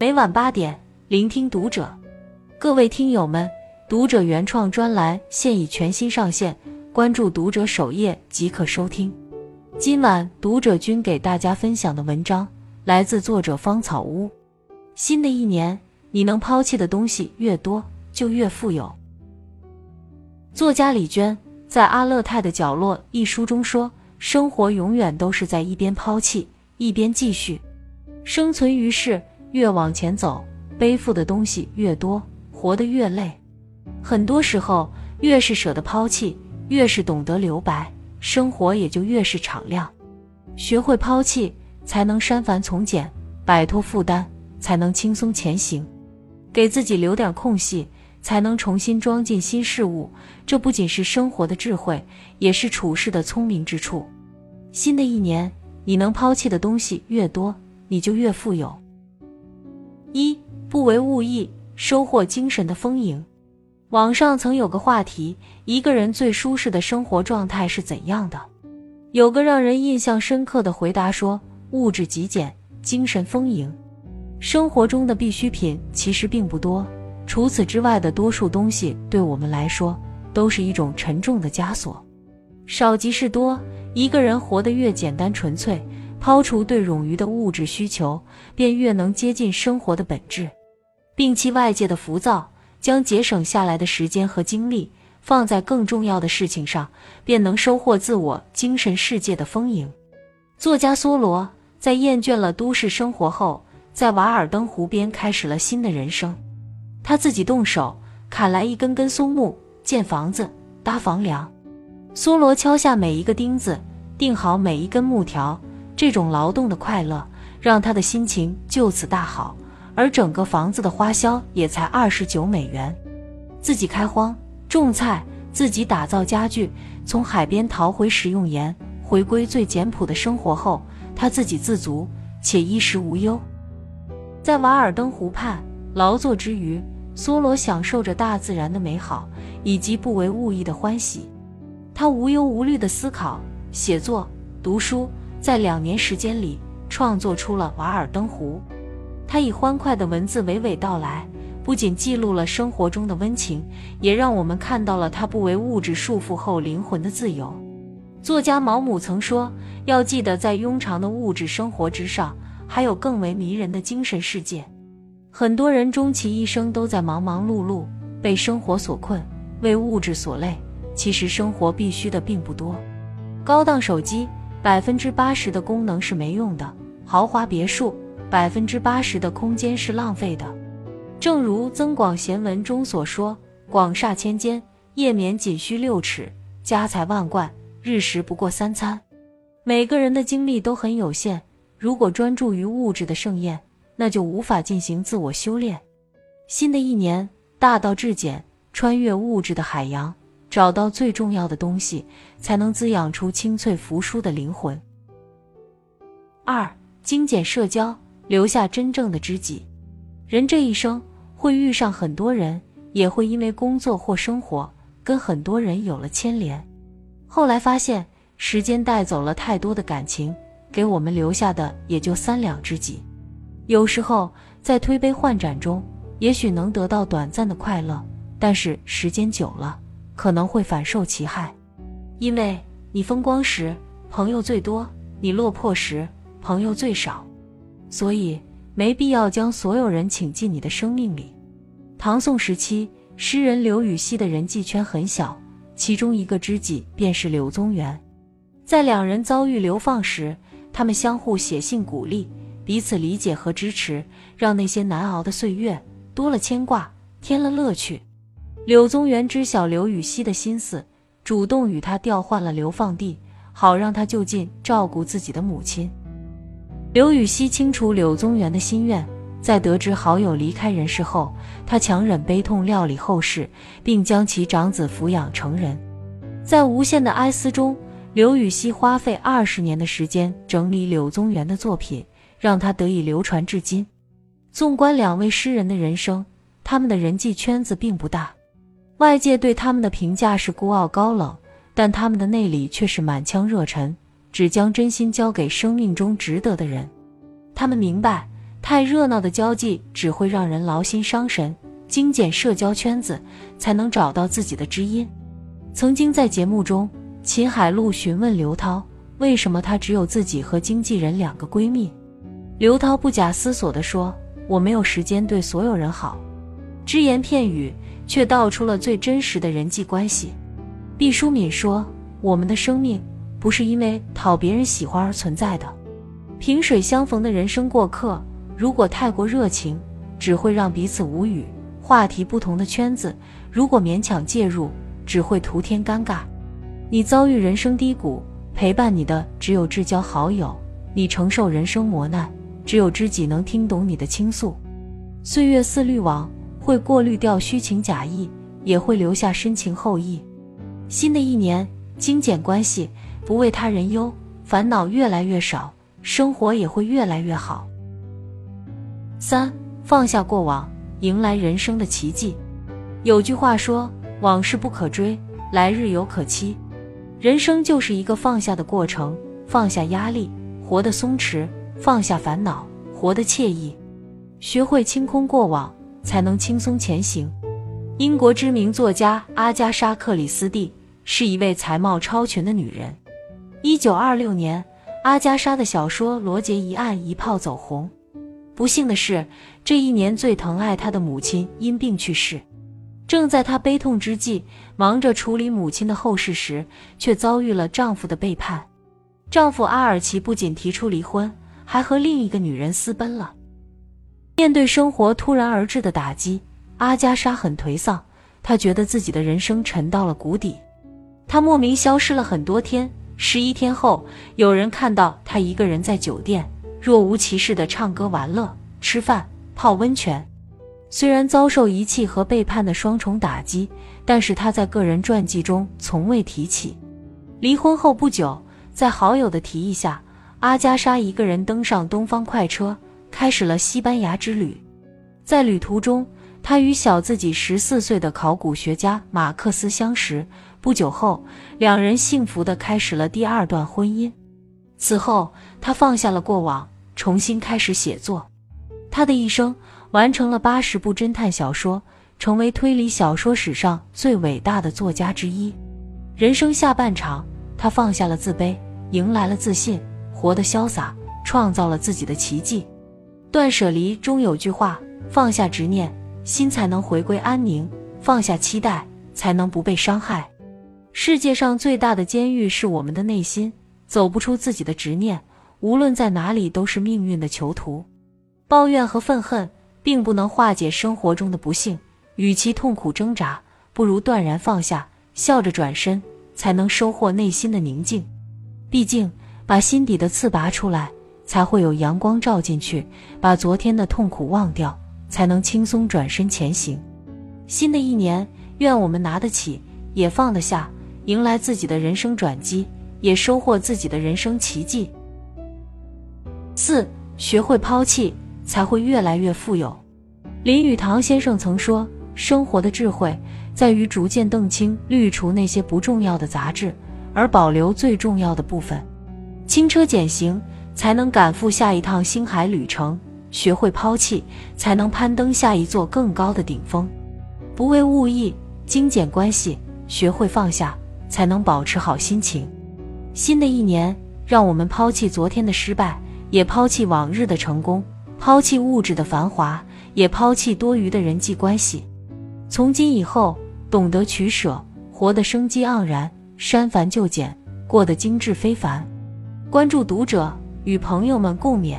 每晚八点，聆听读者。各位听友们，读者原创专栏现已全新上线，关注读者首页即可收听。今晚读者君给大家分享的文章来自作者芳草屋。新的一年，你能抛弃的东西越多，就越富有。作家李娟在《阿勒泰的角落》一书中说：“生活永远都是在一边抛弃，一边继续。生存于世。”越往前走，背负的东西越多，活得越累。很多时候，越是舍得抛弃，越是懂得留白，生活也就越是敞亮。学会抛弃，才能删繁从简，摆脱负担，才能轻松前行。给自己留点空隙，才能重新装进新事物。这不仅是生活的智慧，也是处事的聪明之处。新的一年，你能抛弃的东西越多，你就越富有。一不为物役，收获精神的丰盈。网上曾有个话题：一个人最舒适的生活状态是怎样的？有个让人印象深刻的回答说：物质极简，精神丰盈。生活中的必需品其实并不多，除此之外的多数东西对我们来说都是一种沉重的枷锁。少即是多，一个人活得越简单纯粹。抛除对冗余的物质需求，便越能接近生活的本质。摒弃外界的浮躁，将节省下来的时间和精力放在更重要的事情上，便能收获自我精神世界的丰盈。作家梭罗在厌倦了都市生活后，在瓦尔登湖边开始了新的人生。他自己动手砍来一根根松木，建房子、搭房梁。梭罗敲下每一个钉子，钉好每一根木条。这种劳动的快乐让他的心情就此大好，而整个房子的花销也才二十九美元。自己开荒种菜，自己打造家具，从海边淘回食用盐，回归最简朴的生活后，他自给自足且衣食无忧。在瓦尔登湖畔劳作之余，梭罗享受着大自然的美好以及不为物役的欢喜。他无忧无虑地思考、写作、读书。在两年时间里，创作出了《瓦尔登湖》。他以欢快的文字娓娓道来，不仅记录了生活中的温情，也让我们看到了他不为物质束缚后灵魂的自由。作家毛姆曾说：“要记得，在庸常的物质生活之上，还有更为迷人的精神世界。”很多人终其一生都在忙忙碌碌，被生活所困，为物质所累。其实，生活必须的并不多。高档手机。百分之八十的功能是没用的，豪华别墅百分之八十的空间是浪费的。正如《增广贤文》中所说：“广厦千间，夜眠仅需六尺；家财万贯，日食不过三餐。”每个人的精力都很有限，如果专注于物质的盛宴，那就无法进行自我修炼。新的一年，大道至简，穿越物质的海洋。找到最重要的东西，才能滋养出清脆扶疏的灵魂。二、精简社交，留下真正的知己。人这一生会遇上很多人，也会因为工作或生活跟很多人有了牵连。后来发现，时间带走了太多的感情，给我们留下的也就三两知己。有时候在推杯换盏中，也许能得到短暂的快乐，但是时间久了。可能会反受其害，因为你风光时朋友最多，你落魄时朋友最少，所以没必要将所有人请进你的生命里。唐宋时期，诗人刘禹锡的人际圈很小，其中一个知己便是柳宗元。在两人遭遇流放时，他们相互写信鼓励，彼此理解和支持，让那些难熬的岁月多了牵挂，添了乐趣。柳宗元知晓刘禹锡的心思，主动与他调换了流放地，好让他就近照顾自己的母亲。刘禹锡清楚柳宗元的心愿，在得知好友离开人世后，他强忍悲痛料理后事，并将其长子抚养成人。在无限的哀思中，刘禹锡花费二十年的时间整理柳宗元的作品，让他得以流传至今。纵观两位诗人的人生，他们的人际圈子并不大。外界对他们的评价是孤傲高冷，但他们的内里却是满腔热忱，只将真心交给生命中值得的人。他们明白，太热闹的交际只会让人劳心伤神，精简社交圈子，才能找到自己的知音。曾经在节目中，秦海璐询问刘涛，为什么她只有自己和经纪人两个闺蜜？刘涛不假思索地说：“我没有时间对所有人好。”只言片语，却道出了最真实的人际关系。毕淑敏说：“我们的生命不是因为讨别人喜欢而存在的。萍水相逢的人生过客，如果太过热情，只会让彼此无语；话题不同的圈子，如果勉强介入，只会徒添尴尬。你遭遇人生低谷，陪伴你的只有至交好友；你承受人生磨难，只有知己能听懂你的倾诉。岁月似滤网，会过滤掉虚情假意，也会留下深情厚谊。”新的一年，精简关系，不为他人忧，烦恼越来越少，生活也会越来越好。三，放下过往，迎来人生的奇迹。有句话说：“往事不可追，来日犹可期。”人生就是一个放下的过程，放下压力，活得松弛；放下烦恼，活得惬意。学会清空过往，才能轻松前行。英国知名作家阿加莎·克里斯蒂。是一位才貌超群的女人。一九二六年，阿加莎的小说《罗杰一案》一炮走红。不幸的是，这一年最疼爱她的母亲因病去世。正在她悲痛之际，忙着处理母亲的后事时，却遭遇了丈夫的背叛。丈夫阿尔奇不仅提出离婚，还和另一个女人私奔了。面对生活突然而至的打击，阿加莎很颓丧，她觉得自己的人生沉到了谷底。她莫名消失了很多天，十一天后，有人看到她一个人在酒店，若无其事的唱歌、玩乐、吃饭、泡温泉。虽然遭受遗弃和背叛的双重打击，但是她在个人传记中从未提起。离婚后不久，在好友的提议下，阿加莎一个人登上东方快车，开始了西班牙之旅。在旅途中，他与小自己十四岁的考古学家马克思相识。不久后，两人幸福地开始了第二段婚姻。此后，他放下了过往，重新开始写作。他的一生完成了八十部侦探小说，成为推理小说史上最伟大的作家之一。人生下半场，他放下了自卑，迎来了自信，活得潇洒，创造了自己的奇迹。断舍离中有句话：“放下执念，心才能回归安宁；放下期待，才能不被伤害。”世界上最大的监狱是我们的内心，走不出自己的执念，无论在哪里都是命运的囚徒。抱怨和愤恨并不能化解生活中的不幸，与其痛苦挣扎，不如断然放下，笑着转身，才能收获内心的宁静。毕竟，把心底的刺拔出来，才会有阳光照进去；把昨天的痛苦忘掉，才能轻松转身前行。新的一年，愿我们拿得起，也放得下。迎来自己的人生转机，也收获自己的人生奇迹。四，学会抛弃，才会越来越富有。林语堂先生曾说：“生活的智慧在于逐渐澄清、滤除那些不重要的杂质，而保留最重要的部分。轻车简行，才能赶赴下一趟星海旅程；学会抛弃，才能攀登下一座更高的顶峰。不为物役，精简关系，学会放下。”才能保持好心情。新的一年，让我们抛弃昨天的失败，也抛弃往日的成功，抛弃物质的繁华，也抛弃多余的人际关系。从今以后，懂得取舍，活得生机盎然，删繁就简，过得精致非凡。关注读者，与朋友们共勉。